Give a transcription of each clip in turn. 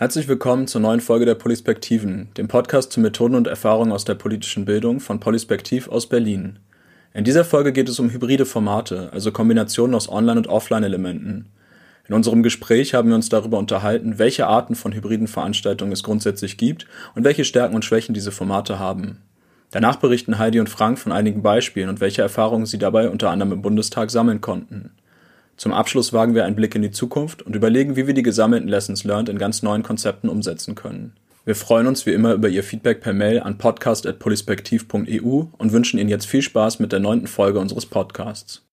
Herzlich willkommen zur neuen Folge der Polispektiven, dem Podcast zu Methoden und Erfahrungen aus der politischen Bildung von Polispektiv aus Berlin. In dieser Folge geht es um hybride Formate, also Kombinationen aus Online- und Offline-Elementen. In unserem Gespräch haben wir uns darüber unterhalten, welche Arten von hybriden Veranstaltungen es grundsätzlich gibt und welche Stärken und Schwächen diese Formate haben. Danach berichten Heidi und Frank von einigen Beispielen und welche Erfahrungen sie dabei unter anderem im Bundestag sammeln konnten. Zum Abschluss wagen wir einen Blick in die Zukunft und überlegen, wie wir die gesammelten Lessons learned in ganz neuen Konzepten umsetzen können. Wir freuen uns wie immer über Ihr Feedback per Mail an podcast.polispektiv.eu und wünschen Ihnen jetzt viel Spaß mit der neunten Folge unseres Podcasts.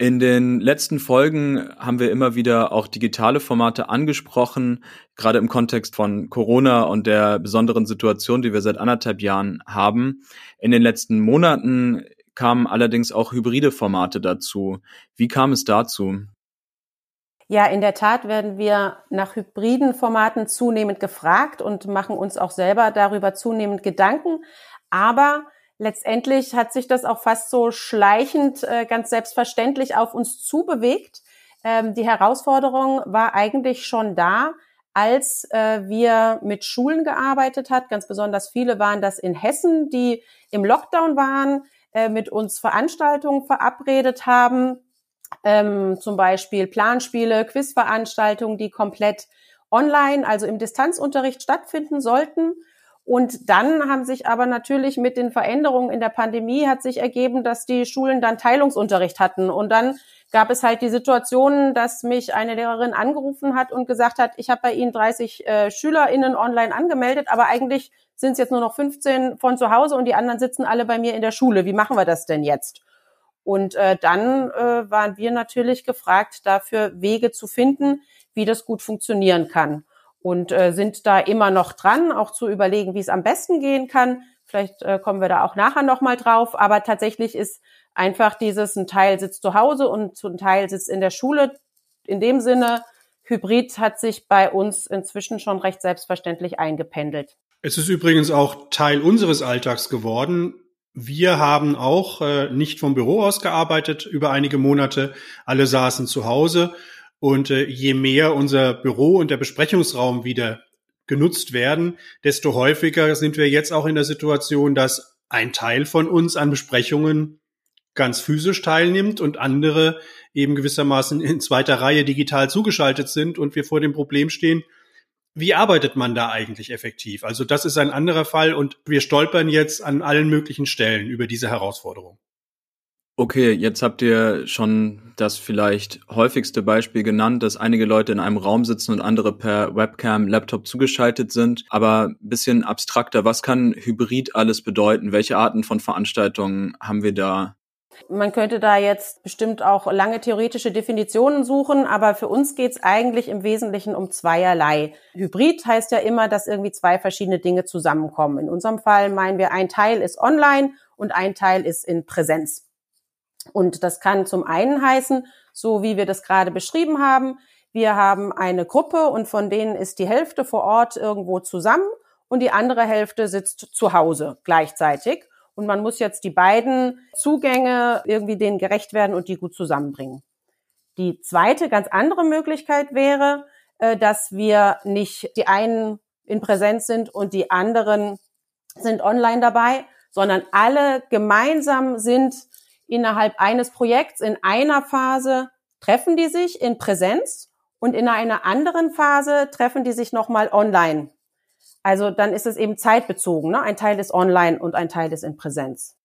In den letzten Folgen haben wir immer wieder auch digitale Formate angesprochen, gerade im Kontext von Corona und der besonderen Situation, die wir seit anderthalb Jahren haben. In den letzten Monaten kamen allerdings auch hybride Formate dazu. Wie kam es dazu? Ja, in der Tat werden wir nach hybriden Formaten zunehmend gefragt und machen uns auch selber darüber zunehmend Gedanken. Aber letztendlich hat sich das auch fast so schleichend äh, ganz selbstverständlich auf uns zubewegt. Ähm, die Herausforderung war eigentlich schon da, als äh, wir mit Schulen gearbeitet hat. Ganz besonders viele waren das in Hessen, die im Lockdown waren, äh, mit uns Veranstaltungen verabredet haben, ähm, zum Beispiel Planspiele, Quizveranstaltungen, die komplett online, also im Distanzunterricht stattfinden sollten. Und dann haben sich aber natürlich mit den Veränderungen in der Pandemie hat sich ergeben, dass die Schulen dann Teilungsunterricht hatten. Und dann gab es halt die Situation, dass mich eine Lehrerin angerufen hat und gesagt hat, ich habe bei Ihnen 30 äh, SchülerInnen online angemeldet, aber eigentlich sind es jetzt nur noch 15 von zu Hause und die anderen sitzen alle bei mir in der Schule. Wie machen wir das denn jetzt? Und äh, dann äh, waren wir natürlich gefragt, dafür Wege zu finden, wie das gut funktionieren kann und äh, sind da immer noch dran, auch zu überlegen, wie es am besten gehen kann. Vielleicht äh, kommen wir da auch nachher nochmal drauf, aber tatsächlich ist einfach dieses, ein Teil sitzt zu Hause und ein Teil sitzt in der Schule. In dem Sinne, Hybrid hat sich bei uns inzwischen schon recht selbstverständlich eingependelt. Es ist übrigens auch Teil unseres Alltags geworden. Wir haben auch äh, nicht vom Büro aus gearbeitet über einige Monate. Alle saßen zu Hause und äh, je mehr unser Büro und der Besprechungsraum wieder genutzt werden, desto häufiger sind wir jetzt auch in der Situation, dass ein Teil von uns an Besprechungen ganz physisch teilnimmt und andere eben gewissermaßen in zweiter Reihe digital zugeschaltet sind und wir vor dem Problem stehen, wie arbeitet man da eigentlich effektiv? Also das ist ein anderer Fall und wir stolpern jetzt an allen möglichen Stellen über diese Herausforderung. Okay, jetzt habt ihr schon das vielleicht häufigste Beispiel genannt, dass einige Leute in einem Raum sitzen und andere per Webcam, Laptop zugeschaltet sind. Aber ein bisschen abstrakter, was kann Hybrid alles bedeuten? Welche Arten von Veranstaltungen haben wir da? Man könnte da jetzt bestimmt auch lange theoretische Definitionen suchen, aber für uns geht es eigentlich im Wesentlichen um zweierlei. Hybrid heißt ja immer, dass irgendwie zwei verschiedene Dinge zusammenkommen. In unserem Fall meinen wir, ein Teil ist online und ein Teil ist in Präsenz. Und das kann zum einen heißen, so wie wir das gerade beschrieben haben, wir haben eine Gruppe und von denen ist die Hälfte vor Ort irgendwo zusammen und die andere Hälfte sitzt zu Hause gleichzeitig. Und man muss jetzt die beiden Zugänge irgendwie denen gerecht werden und die gut zusammenbringen. Die zweite ganz andere Möglichkeit wäre, äh, dass wir nicht die einen in Präsenz sind und die anderen sind online dabei, sondern alle gemeinsam sind innerhalb eines Projekts in einer Phase treffen die sich in Präsenz und in einer anderen Phase treffen die sich nochmal online. Also dann ist es eben zeitbezogen. Ne? Ein Teil ist online und ein Teil ist in Präsenz.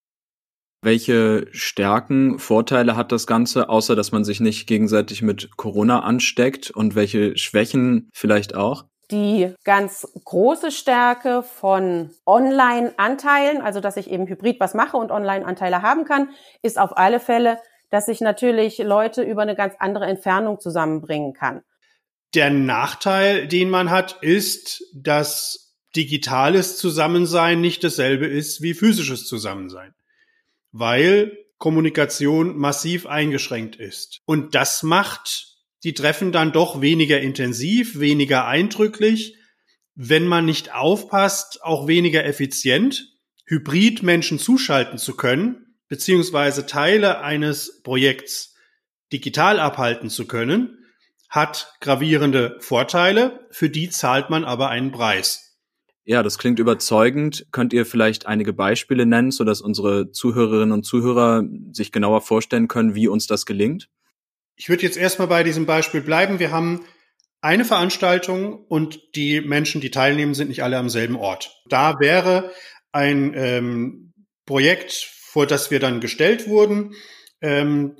Welche Stärken, Vorteile hat das Ganze, außer dass man sich nicht gegenseitig mit Corona ansteckt und welche Schwächen vielleicht auch? Die ganz große Stärke von Online-Anteilen, also dass ich eben hybrid was mache und Online-Anteile haben kann, ist auf alle Fälle, dass ich natürlich Leute über eine ganz andere Entfernung zusammenbringen kann. Der Nachteil, den man hat, ist, dass digitales Zusammensein nicht dasselbe ist wie physisches Zusammensein, weil Kommunikation massiv eingeschränkt ist. Und das macht die treffen dann doch weniger intensiv, weniger eindrücklich, wenn man nicht aufpasst, auch weniger effizient. Hybrid Menschen zuschalten zu können, beziehungsweise Teile eines Projekts digital abhalten zu können, hat gravierende Vorteile, für die zahlt man aber einen Preis. Ja, das klingt überzeugend. Könnt ihr vielleicht einige Beispiele nennen, sodass unsere Zuhörerinnen und Zuhörer sich genauer vorstellen können, wie uns das gelingt? Ich würde jetzt erstmal bei diesem Beispiel bleiben. Wir haben eine Veranstaltung und die Menschen, die teilnehmen, sind nicht alle am selben Ort. Da wäre ein ähm, Projekt, vor das wir dann gestellt wurden, ähm,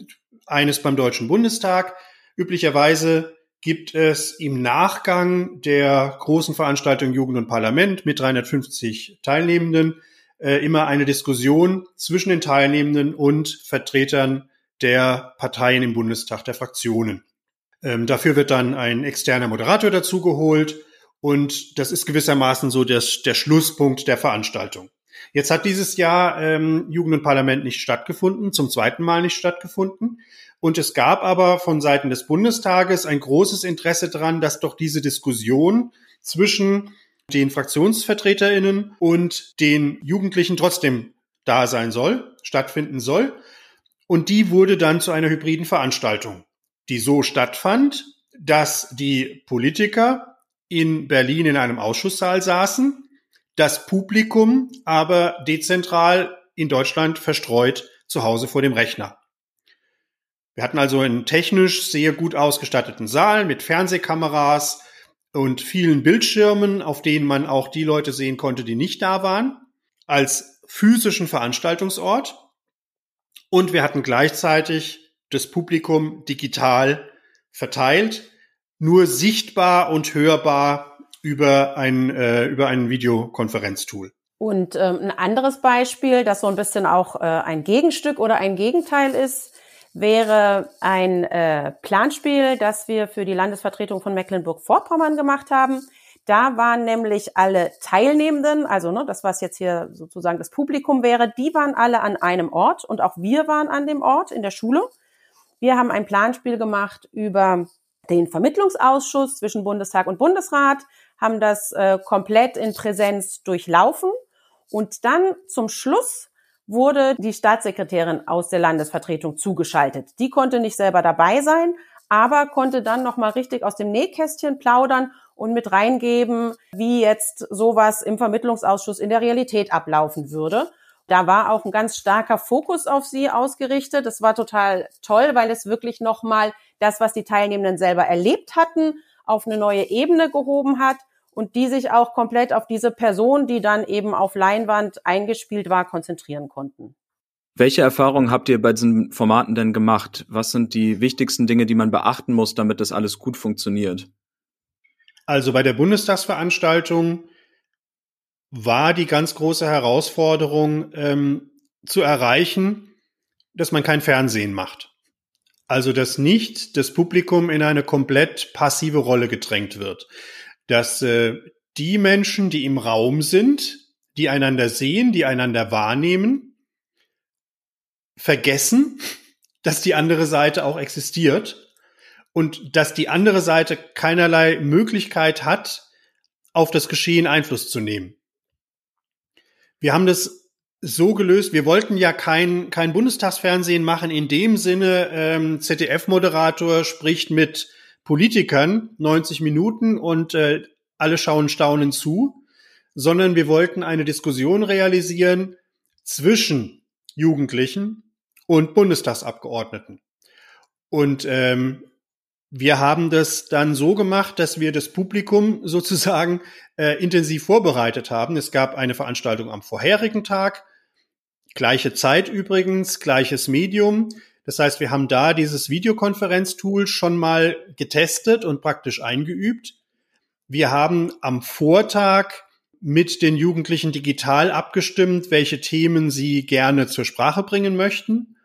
eines beim Deutschen Bundestag. Üblicherweise gibt es im Nachgang der großen Veranstaltung Jugend und Parlament mit 350 Teilnehmenden äh, immer eine Diskussion zwischen den Teilnehmenden und Vertretern der Parteien im Bundestag, der Fraktionen. Ähm, dafür wird dann ein externer Moderator dazugeholt und das ist gewissermaßen so das, der Schlusspunkt der Veranstaltung. Jetzt hat dieses Jahr ähm, Jugend und Parlament nicht stattgefunden, zum zweiten Mal nicht stattgefunden. Und es gab aber von Seiten des Bundestages ein großes Interesse daran, dass doch diese Diskussion zwischen den Fraktionsvertreterinnen und den Jugendlichen trotzdem da sein soll, stattfinden soll. Und die wurde dann zu einer hybriden Veranstaltung, die so stattfand, dass die Politiker in Berlin in einem Ausschusssaal saßen, das Publikum aber dezentral in Deutschland verstreut zu Hause vor dem Rechner. Wir hatten also einen technisch sehr gut ausgestatteten Saal mit Fernsehkameras und vielen Bildschirmen, auf denen man auch die Leute sehen konnte, die nicht da waren, als physischen Veranstaltungsort. Und wir hatten gleichzeitig das Publikum digital verteilt, nur sichtbar und hörbar über ein, äh, über ein Videokonferenztool. Und ähm, ein anderes Beispiel, das so ein bisschen auch äh, ein Gegenstück oder ein Gegenteil ist, wäre ein äh, Planspiel, das wir für die Landesvertretung von Mecklenburg-Vorpommern gemacht haben. Da waren nämlich alle Teilnehmenden, also ne, das, was jetzt hier sozusagen das Publikum wäre, die waren alle an einem Ort und auch wir waren an dem Ort in der Schule. Wir haben ein Planspiel gemacht über den Vermittlungsausschuss zwischen Bundestag und Bundesrat, haben das äh, komplett in Präsenz durchlaufen und dann zum Schluss wurde die Staatssekretärin aus der Landesvertretung zugeschaltet. Die konnte nicht selber dabei sein, aber konnte dann noch mal richtig aus dem Nähkästchen plaudern und mit reingeben, wie jetzt sowas im Vermittlungsausschuss in der Realität ablaufen würde. Da war auch ein ganz starker Fokus auf sie ausgerichtet. Das war total toll, weil es wirklich noch mal das, was die Teilnehmenden selber erlebt hatten, auf eine neue Ebene gehoben hat und die sich auch komplett auf diese Person, die dann eben auf Leinwand eingespielt war, konzentrieren konnten. Welche Erfahrungen habt ihr bei diesen Formaten denn gemacht? Was sind die wichtigsten Dinge, die man beachten muss, damit das alles gut funktioniert? Also bei der Bundestagsveranstaltung war die ganz große Herausforderung ähm, zu erreichen, dass man kein Fernsehen macht. Also dass nicht das Publikum in eine komplett passive Rolle gedrängt wird. Dass äh, die Menschen, die im Raum sind, die einander sehen, die einander wahrnehmen, vergessen, dass die andere Seite auch existiert und dass die andere Seite keinerlei Möglichkeit hat, auf das Geschehen Einfluss zu nehmen. Wir haben das so gelöst, wir wollten ja kein, kein Bundestagsfernsehen machen in dem Sinne, ähm, ZDF-Moderator spricht mit Politikern 90 Minuten und äh, alle schauen staunen zu, sondern wir wollten eine Diskussion realisieren zwischen Jugendlichen und Bundestagsabgeordneten. Und ähm, wir haben das dann so gemacht, dass wir das Publikum sozusagen äh, intensiv vorbereitet haben. Es gab eine Veranstaltung am vorherigen Tag, gleiche Zeit übrigens, gleiches Medium. Das heißt, wir haben da dieses Videokonferenztool schon mal getestet und praktisch eingeübt. Wir haben am Vortag mit den Jugendlichen digital abgestimmt, welche Themen sie gerne zur Sprache bringen möchten.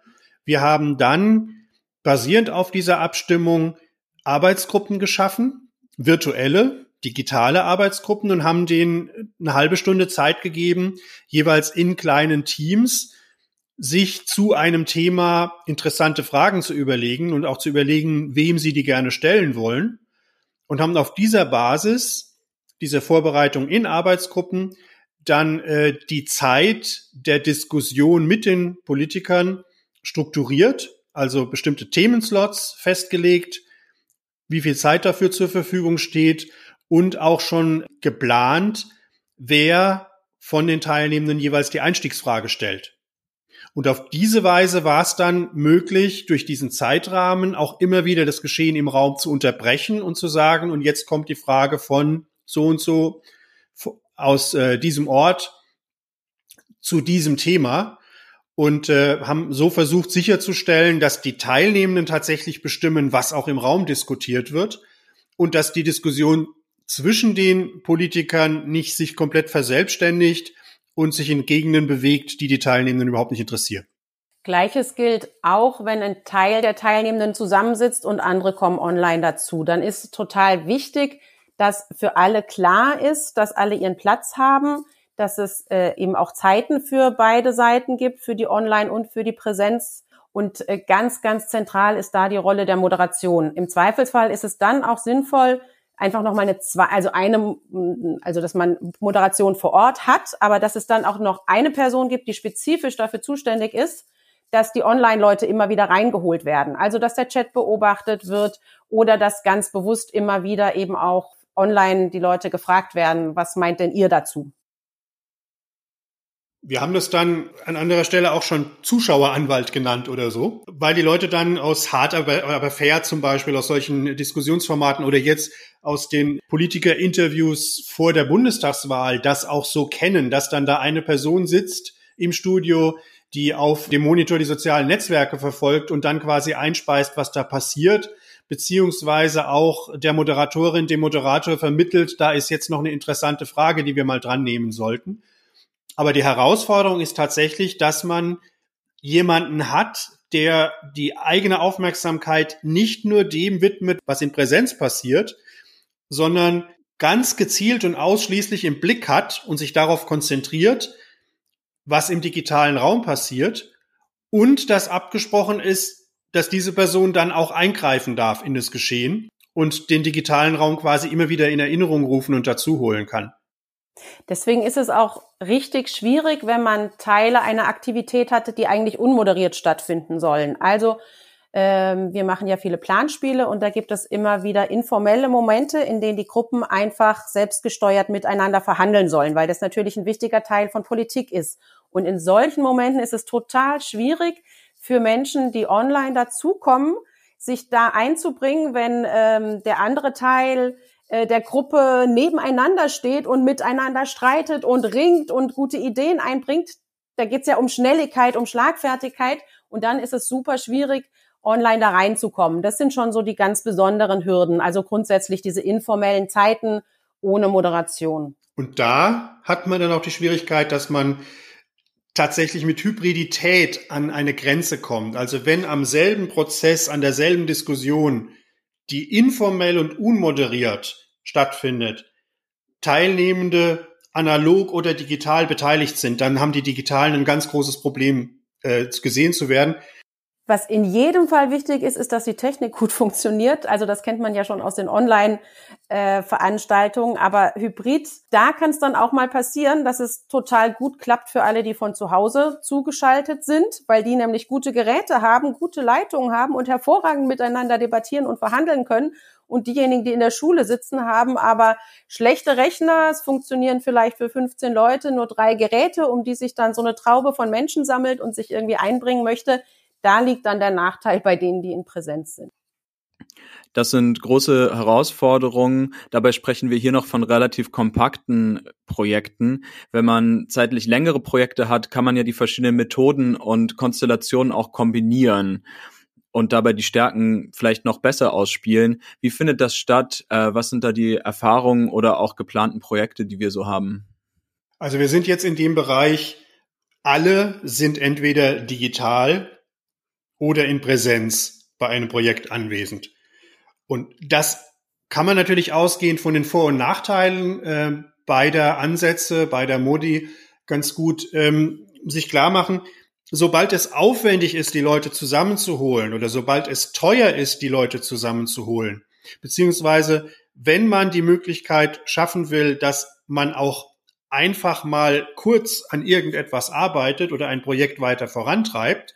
Wir haben dann basierend auf dieser Abstimmung Arbeitsgruppen geschaffen, virtuelle, digitale Arbeitsgruppen und haben denen eine halbe Stunde Zeit gegeben, jeweils in kleinen Teams sich zu einem Thema interessante Fragen zu überlegen und auch zu überlegen, wem sie die gerne stellen wollen und haben auf dieser Basis, dieser Vorbereitung in Arbeitsgruppen, dann äh, die Zeit der Diskussion mit den Politikern strukturiert, also bestimmte Themenslots festgelegt, wie viel Zeit dafür zur Verfügung steht und auch schon geplant, wer von den Teilnehmenden jeweils die Einstiegsfrage stellt. Und auf diese Weise war es dann möglich, durch diesen Zeitrahmen auch immer wieder das Geschehen im Raum zu unterbrechen und zu sagen, und jetzt kommt die Frage von so und so aus äh, diesem Ort zu diesem Thema und äh, haben so versucht sicherzustellen, dass die Teilnehmenden tatsächlich bestimmen, was auch im Raum diskutiert wird und dass die Diskussion zwischen den Politikern nicht sich komplett verselbstständigt und sich in Gegenden bewegt, die die Teilnehmenden überhaupt nicht interessieren. Gleiches gilt auch, wenn ein Teil der Teilnehmenden zusammensitzt und andere kommen online dazu. Dann ist es total wichtig, dass für alle klar ist, dass alle ihren Platz haben, dass es äh, eben auch Zeiten für beide Seiten gibt, für die Online- und für die Präsenz. Und äh, ganz, ganz zentral ist da die Rolle der Moderation. Im Zweifelsfall ist es dann auch sinnvoll, einfach nochmal eine zwei, also eine, also dass man Moderation vor Ort hat, aber dass es dann auch noch eine Person gibt, die spezifisch dafür zuständig ist, dass die Online-Leute immer wieder reingeholt werden. Also dass der Chat beobachtet wird oder dass ganz bewusst immer wieder eben auch online die Leute gefragt werden, was meint denn ihr dazu? Wir haben das dann an anderer Stelle auch schon Zuschaueranwalt genannt oder so, weil die Leute dann aus hart aber, aber fair zum Beispiel, aus solchen Diskussionsformaten oder jetzt aus den Politikerinterviews vor der Bundestagswahl das auch so kennen, dass dann da eine Person sitzt im Studio, die auf dem Monitor die sozialen Netzwerke verfolgt und dann quasi einspeist, was da passiert, beziehungsweise auch der Moderatorin, dem Moderator vermittelt, da ist jetzt noch eine interessante Frage, die wir mal dran nehmen sollten. Aber die Herausforderung ist tatsächlich, dass man jemanden hat, der die eigene Aufmerksamkeit nicht nur dem widmet, was in Präsenz passiert, sondern ganz gezielt und ausschließlich im Blick hat und sich darauf konzentriert, was im digitalen Raum passiert und dass abgesprochen ist, dass diese Person dann auch eingreifen darf in das Geschehen und den digitalen Raum quasi immer wieder in Erinnerung rufen und dazu holen kann. Deswegen ist es auch richtig schwierig, wenn man Teile einer Aktivität hatte, die eigentlich unmoderiert stattfinden sollen. Also ähm, wir machen ja viele Planspiele und da gibt es immer wieder informelle Momente, in denen die Gruppen einfach selbstgesteuert miteinander verhandeln sollen, weil das natürlich ein wichtiger Teil von Politik ist. Und in solchen Momenten ist es total schwierig für Menschen, die online dazukommen, sich da einzubringen, wenn ähm, der andere Teil der Gruppe nebeneinander steht und miteinander streitet und ringt und gute Ideen einbringt. Da geht's ja um Schnelligkeit, um Schlagfertigkeit und dann ist es super schwierig, online da reinzukommen. Das sind schon so die ganz besonderen Hürden. Also grundsätzlich diese informellen Zeiten ohne Moderation. Und da hat man dann auch die Schwierigkeit, dass man tatsächlich mit Hybridität an eine Grenze kommt. Also wenn am selben Prozess, an derselben Diskussion die informell und unmoderiert stattfindet, Teilnehmende analog oder digital beteiligt sind, dann haben die Digitalen ein ganz großes Problem, äh, gesehen zu werden. Was in jedem Fall wichtig ist, ist, dass die Technik gut funktioniert. Also das kennt man ja schon aus den Online-Veranstaltungen. Aber Hybrid, da kann es dann auch mal passieren, dass es total gut klappt für alle, die von zu Hause zugeschaltet sind, weil die nämlich gute Geräte haben, gute Leitungen haben und hervorragend miteinander debattieren und verhandeln können. Und diejenigen, die in der Schule sitzen, haben aber schlechte Rechner. Es funktionieren vielleicht für 15 Leute nur drei Geräte, um die sich dann so eine Traube von Menschen sammelt und sich irgendwie einbringen möchte da liegt dann der Nachteil bei denen, die in Präsenz sind. Das sind große Herausforderungen. Dabei sprechen wir hier noch von relativ kompakten Projekten. Wenn man zeitlich längere Projekte hat, kann man ja die verschiedenen Methoden und Konstellationen auch kombinieren und dabei die Stärken vielleicht noch besser ausspielen. Wie findet das statt? Äh, was sind da die Erfahrungen oder auch geplanten Projekte, die wir so haben? Also wir sind jetzt in dem Bereich, alle sind entweder digital oder in Präsenz bei einem Projekt anwesend. Und das kann man natürlich ausgehend von den Vor- und Nachteilen äh, beider Ansätze, beider Modi ganz gut ähm, sich klar machen. Sobald es aufwendig ist, die Leute zusammenzuholen oder sobald es teuer ist, die Leute zusammenzuholen, beziehungsweise wenn man die Möglichkeit schaffen will, dass man auch einfach mal kurz an irgendetwas arbeitet oder ein Projekt weiter vorantreibt,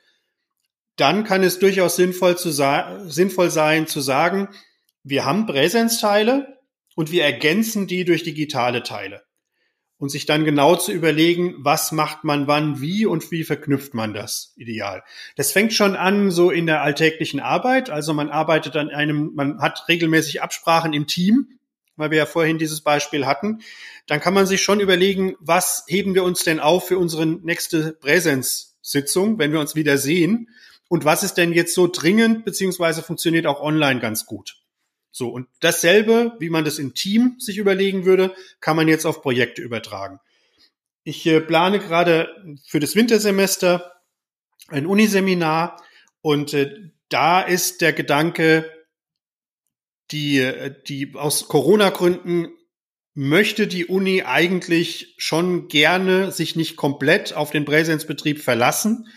dann kann es durchaus sinnvoll, zu sinnvoll sein zu sagen, wir haben Präsenzteile und wir ergänzen die durch digitale Teile. Und sich dann genau zu überlegen, was macht man wann, wie und wie verknüpft man das ideal. Das fängt schon an so in der alltäglichen Arbeit. Also man arbeitet an einem, man hat regelmäßig Absprachen im Team, weil wir ja vorhin dieses Beispiel hatten. Dann kann man sich schon überlegen, was heben wir uns denn auf für unsere nächste Präsenzsitzung, wenn wir uns wieder sehen? Und was ist denn jetzt so dringend, beziehungsweise funktioniert auch online ganz gut? So, und dasselbe, wie man das im Team sich überlegen würde, kann man jetzt auf Projekte übertragen. Ich äh, plane gerade für das Wintersemester ein Uniseminar und äh, da ist der Gedanke, die, äh, die aus Corona-Gründen möchte die Uni eigentlich schon gerne sich nicht komplett auf den Präsenzbetrieb verlassen,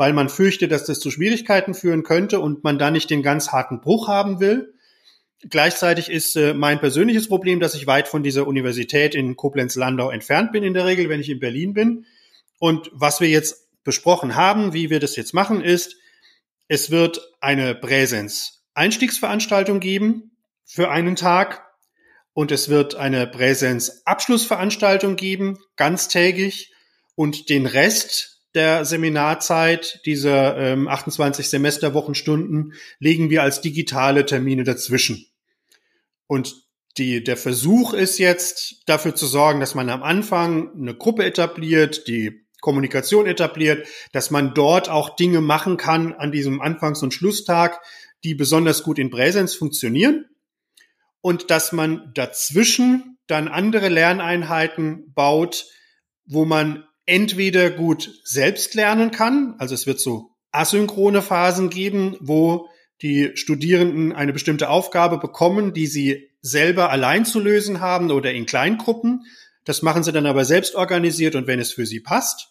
weil man fürchtet, dass das zu Schwierigkeiten führen könnte und man da nicht den ganz harten Bruch haben will. Gleichzeitig ist äh, mein persönliches Problem, dass ich weit von dieser Universität in Koblenz-Landau entfernt bin in der Regel, wenn ich in Berlin bin. Und was wir jetzt besprochen haben, wie wir das jetzt machen, ist, es wird eine Präsenz-Einstiegsveranstaltung geben für einen Tag und es wird eine Präsenz-Abschlussveranstaltung geben, ganztägig und den Rest der Seminarzeit, dieser ähm, 28 Semesterwochenstunden, legen wir als digitale Termine dazwischen. Und die, der Versuch ist jetzt dafür zu sorgen, dass man am Anfang eine Gruppe etabliert, die Kommunikation etabliert, dass man dort auch Dinge machen kann an diesem Anfangs- und Schlusstag, die besonders gut in Präsenz funktionieren und dass man dazwischen dann andere Lerneinheiten baut, wo man entweder gut selbst lernen kann, also es wird so asynchrone Phasen geben, wo die Studierenden eine bestimmte Aufgabe bekommen, die sie selber allein zu lösen haben oder in Kleingruppen. Das machen sie dann aber selbst organisiert und wenn es für sie passt.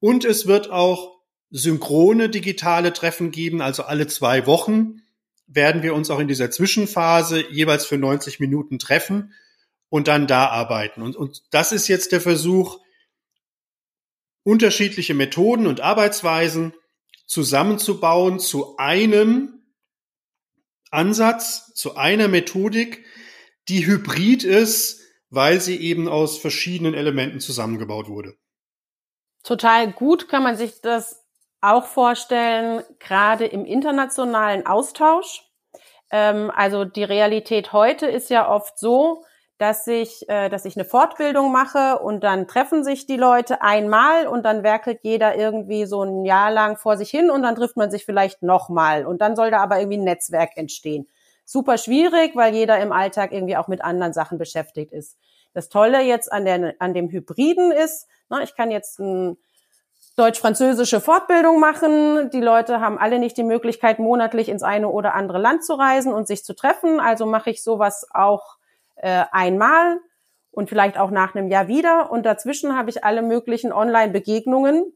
Und es wird auch synchrone digitale Treffen geben, also alle zwei Wochen werden wir uns auch in dieser Zwischenphase jeweils für 90 Minuten treffen und dann da arbeiten. Und, und das ist jetzt der Versuch, unterschiedliche Methoden und Arbeitsweisen zusammenzubauen zu einem Ansatz, zu einer Methodik, die hybrid ist, weil sie eben aus verschiedenen Elementen zusammengebaut wurde. Total gut kann man sich das auch vorstellen, gerade im internationalen Austausch. Ähm, also die Realität heute ist ja oft so, dass ich, äh, dass ich eine Fortbildung mache und dann treffen sich die Leute einmal und dann werkelt jeder irgendwie so ein Jahr lang vor sich hin und dann trifft man sich vielleicht nochmal und dann soll da aber irgendwie ein Netzwerk entstehen. Super schwierig, weil jeder im Alltag irgendwie auch mit anderen Sachen beschäftigt ist. Das Tolle jetzt an, der, an dem Hybriden ist, ne, ich kann jetzt ein deutsch-französische Fortbildung machen. Die Leute haben alle nicht die Möglichkeit, monatlich ins eine oder andere Land zu reisen und sich zu treffen. Also mache ich sowas auch äh, einmal und vielleicht auch nach einem Jahr wieder. Und dazwischen habe ich alle möglichen Online-Begegnungen,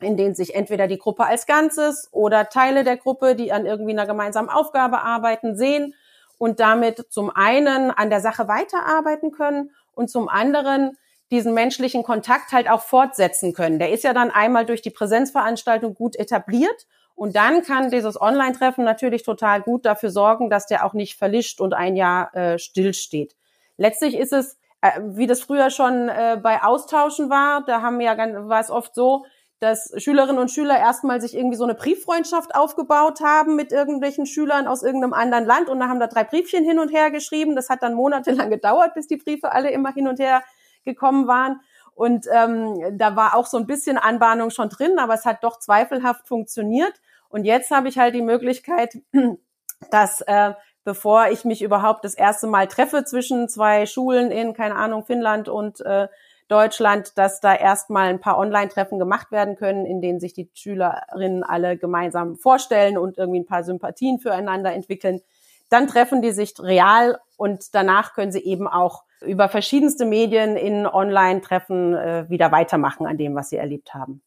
in denen sich entweder die Gruppe als Ganzes oder Teile der Gruppe, die an irgendwie einer gemeinsamen Aufgabe arbeiten, sehen und damit zum einen an der Sache weiterarbeiten können und zum anderen diesen menschlichen Kontakt halt auch fortsetzen können. Der ist ja dann einmal durch die Präsenzveranstaltung gut etabliert und dann kann dieses Online-Treffen natürlich total gut dafür sorgen, dass der auch nicht verlischt und ein Jahr äh, stillsteht letztlich ist es, äh, wie das früher schon äh, bei Austauschen war, da haben ja war es oft so, dass Schülerinnen und Schüler erstmal sich irgendwie so eine Brieffreundschaft aufgebaut haben mit irgendwelchen Schülern aus irgendeinem anderen Land und dann haben da drei Briefchen hin und her geschrieben. Das hat dann monatelang gedauert, bis die Briefe alle immer hin und her gekommen waren. Und ähm, da war auch so ein bisschen Anbahnung schon drin, aber es hat doch zweifelhaft funktioniert. Und jetzt habe ich halt die Möglichkeit, dass äh, bevor ich mich überhaupt das erste Mal treffe zwischen zwei Schulen in, keine Ahnung, Finnland und äh, Deutschland, dass da erstmal ein paar Online-Treffen gemacht werden können, in denen sich die Schülerinnen alle gemeinsam vorstellen und irgendwie ein paar Sympathien füreinander entwickeln. Dann treffen die sich real und danach können sie eben auch über verschiedenste Medien in Online-Treffen äh, wieder weitermachen an dem, was sie erlebt haben.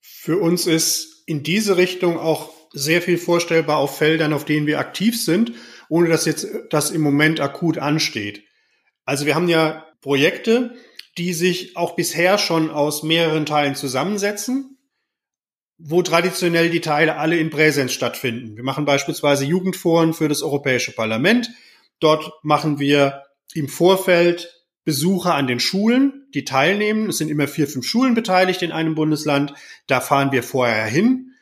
Für uns ist in diese Richtung auch sehr viel vorstellbar auf Feldern, auf denen wir aktiv sind ohne dass jetzt das im Moment akut ansteht. Also wir haben ja Projekte, die sich auch bisher schon aus mehreren Teilen zusammensetzen, wo traditionell die Teile alle in Präsenz stattfinden. Wir machen beispielsweise Jugendforen für das Europäische Parlament. Dort machen wir im Vorfeld Besucher an den Schulen, die teilnehmen. Es sind immer vier, fünf Schulen beteiligt in einem Bundesland. Da fahren wir vorher hin,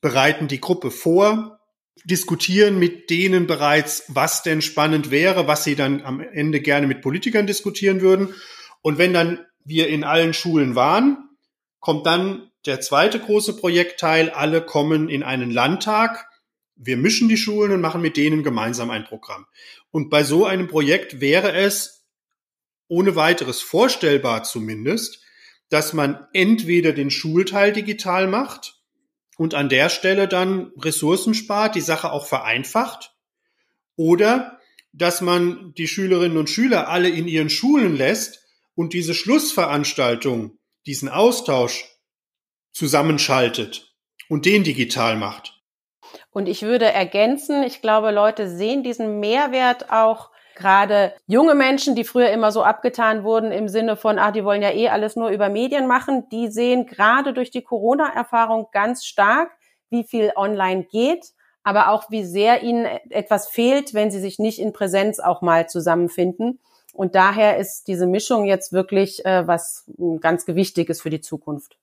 bereiten die Gruppe vor, diskutieren mit denen bereits, was denn spannend wäre, was sie dann am Ende gerne mit Politikern diskutieren würden. Und wenn dann wir in allen Schulen waren, kommt dann der zweite große Projektteil. Alle kommen in einen Landtag. Wir mischen die Schulen und machen mit denen gemeinsam ein Programm. Und bei so einem Projekt wäre es ohne weiteres vorstellbar zumindest, dass man entweder den Schulteil digital macht und an der Stelle dann Ressourcen spart, die Sache auch vereinfacht, oder dass man die Schülerinnen und Schüler alle in ihren Schulen lässt und diese Schlussveranstaltung, diesen Austausch zusammenschaltet und den digital macht. Und ich würde ergänzen, ich glaube, Leute sehen diesen Mehrwert auch gerade junge Menschen, die früher immer so abgetan wurden im Sinne von, ah, die wollen ja eh alles nur über Medien machen, die sehen gerade durch die Corona-Erfahrung ganz stark, wie viel online geht, aber auch wie sehr ihnen etwas fehlt, wenn sie sich nicht in Präsenz auch mal zusammenfinden. Und daher ist diese Mischung jetzt wirklich äh, was ganz Gewichtiges für die Zukunft.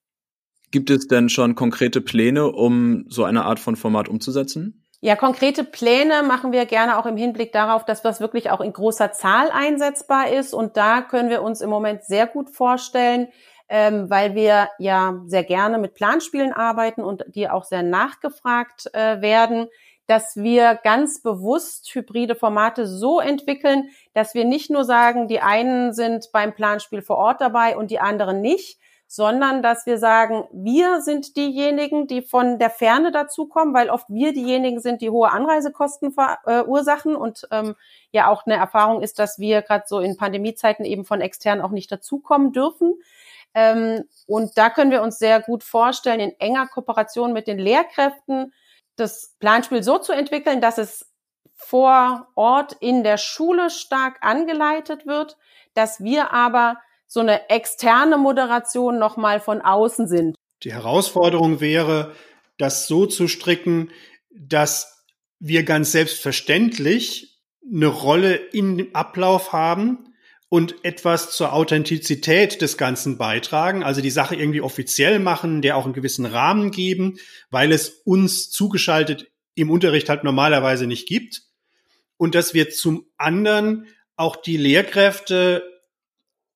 Gibt es denn schon konkrete Pläne, um so eine Art von Format umzusetzen? Ja, konkrete Pläne machen wir gerne auch im Hinblick darauf, dass das wirklich auch in großer Zahl einsetzbar ist. Und da können wir uns im Moment sehr gut vorstellen, ähm, weil wir ja sehr gerne mit Planspielen arbeiten und die auch sehr nachgefragt äh, werden, dass wir ganz bewusst hybride Formate so entwickeln, dass wir nicht nur sagen, die einen sind beim Planspiel vor Ort dabei und die anderen nicht, sondern dass wir sagen, wir sind diejenigen, die von der Ferne dazukommen, weil oft wir diejenigen sind, die hohe Anreisekosten verursachen und ähm, ja auch eine Erfahrung ist, dass wir gerade so in Pandemiezeiten eben von extern auch nicht dazukommen dürfen. Ähm, und da können wir uns sehr gut vorstellen, in enger Kooperation mit den Lehrkräften das Planspiel so zu entwickeln, dass es vor Ort in der Schule stark angeleitet wird, dass wir aber so eine externe Moderation nochmal von außen sind. Die Herausforderung wäre, das so zu stricken, dass wir ganz selbstverständlich eine Rolle im Ablauf haben und etwas zur Authentizität des Ganzen beitragen, also die Sache irgendwie offiziell machen, der auch einen gewissen Rahmen geben, weil es uns zugeschaltet im Unterricht halt normalerweise nicht gibt. Und dass wir zum anderen auch die Lehrkräfte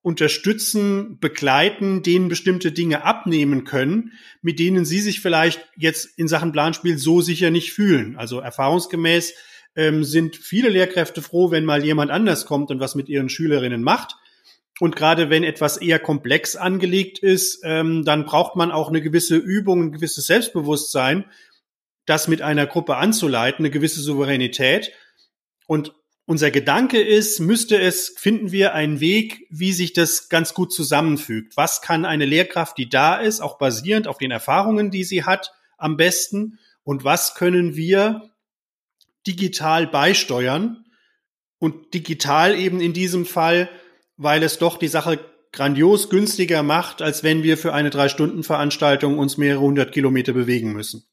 unterstützen, begleiten, denen bestimmte Dinge abnehmen können, mit denen sie sich vielleicht jetzt in Sachen Planspiel so sicher nicht fühlen. Also erfahrungsgemäß ähm, sind viele Lehrkräfte froh, wenn mal jemand anders kommt und was mit ihren Schülerinnen macht. Und gerade wenn etwas eher komplex angelegt ist, ähm, dann braucht man auch eine gewisse Übung, ein gewisses Selbstbewusstsein, das mit einer Gruppe anzuleiten, eine gewisse Souveränität. Und unser Gedanke ist, müsste es, finden wir einen Weg, wie sich das ganz gut zusammenfügt. Was kann eine Lehrkraft, die da ist, auch basierend auf den Erfahrungen, die sie hat, am besten? Und was können wir digital beisteuern? Und digital eben in diesem Fall, weil es doch die Sache grandios günstiger macht, als wenn wir für eine Drei-Stunden-Veranstaltung uns mehrere hundert Kilometer bewegen müssen.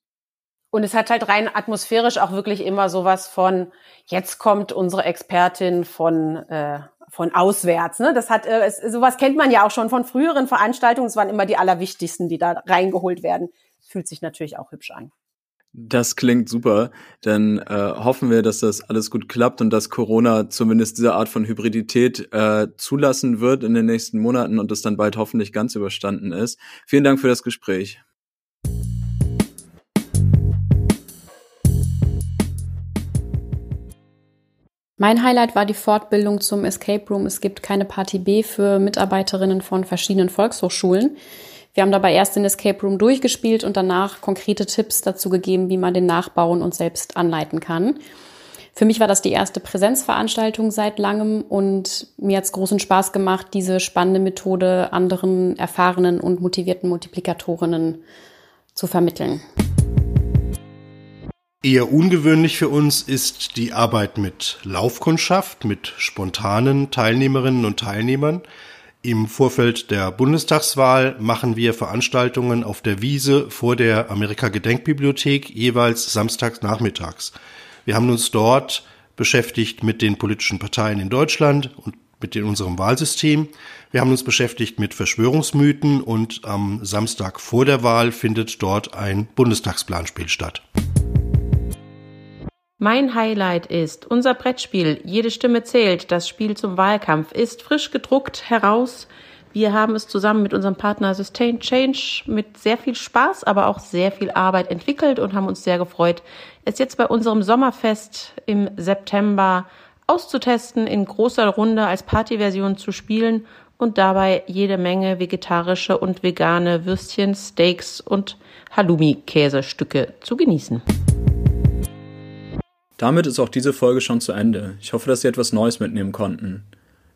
Und es hat halt rein atmosphärisch auch wirklich immer sowas von, jetzt kommt unsere Expertin von, äh, von auswärts. Ne? Das hat, äh, es, sowas kennt man ja auch schon von früheren Veranstaltungen. Es waren immer die allerwichtigsten, die da reingeholt werden. Fühlt sich natürlich auch hübsch an. Das klingt super. Dann äh, hoffen wir, dass das alles gut klappt und dass Corona zumindest diese Art von Hybridität äh, zulassen wird in den nächsten Monaten und es dann bald hoffentlich ganz überstanden ist. Vielen Dank für das Gespräch. Mein Highlight war die Fortbildung zum Escape Room. Es gibt keine Party B für Mitarbeiterinnen von verschiedenen Volkshochschulen. Wir haben dabei erst den Escape Room durchgespielt und danach konkrete Tipps dazu gegeben, wie man den nachbauen und selbst anleiten kann. Für mich war das die erste Präsenzveranstaltung seit langem und mir hat es großen Spaß gemacht, diese spannende Methode anderen erfahrenen und motivierten Multiplikatorinnen zu vermitteln. Eher ungewöhnlich für uns ist die Arbeit mit Laufkundschaft, mit spontanen Teilnehmerinnen und Teilnehmern. Im Vorfeld der Bundestagswahl machen wir Veranstaltungen auf der Wiese vor der Amerika-Gedenkbibliothek jeweils samstags nachmittags. Wir haben uns dort beschäftigt mit den politischen Parteien in Deutschland und mit in unserem Wahlsystem. Wir haben uns beschäftigt mit Verschwörungsmythen und am Samstag vor der Wahl findet dort ein Bundestagsplanspiel statt. Mein Highlight ist unser Brettspiel Jede Stimme zählt. Das Spiel zum Wahlkampf ist frisch gedruckt heraus. Wir haben es zusammen mit unserem Partner Sustain Change mit sehr viel Spaß, aber auch sehr viel Arbeit entwickelt und haben uns sehr gefreut, es jetzt bei unserem Sommerfest im September auszutesten, in großer Runde als Partyversion zu spielen und dabei jede Menge vegetarische und vegane Würstchen, Steaks und Halloumi-Käsestücke zu genießen. Damit ist auch diese Folge schon zu Ende. Ich hoffe, dass Sie etwas Neues mitnehmen konnten.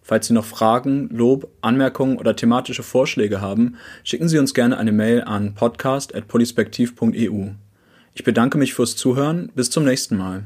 Falls Sie noch Fragen, Lob, Anmerkungen oder thematische Vorschläge haben, schicken Sie uns gerne eine Mail an podcast.polispektiv.eu. Ich bedanke mich fürs Zuhören. Bis zum nächsten Mal.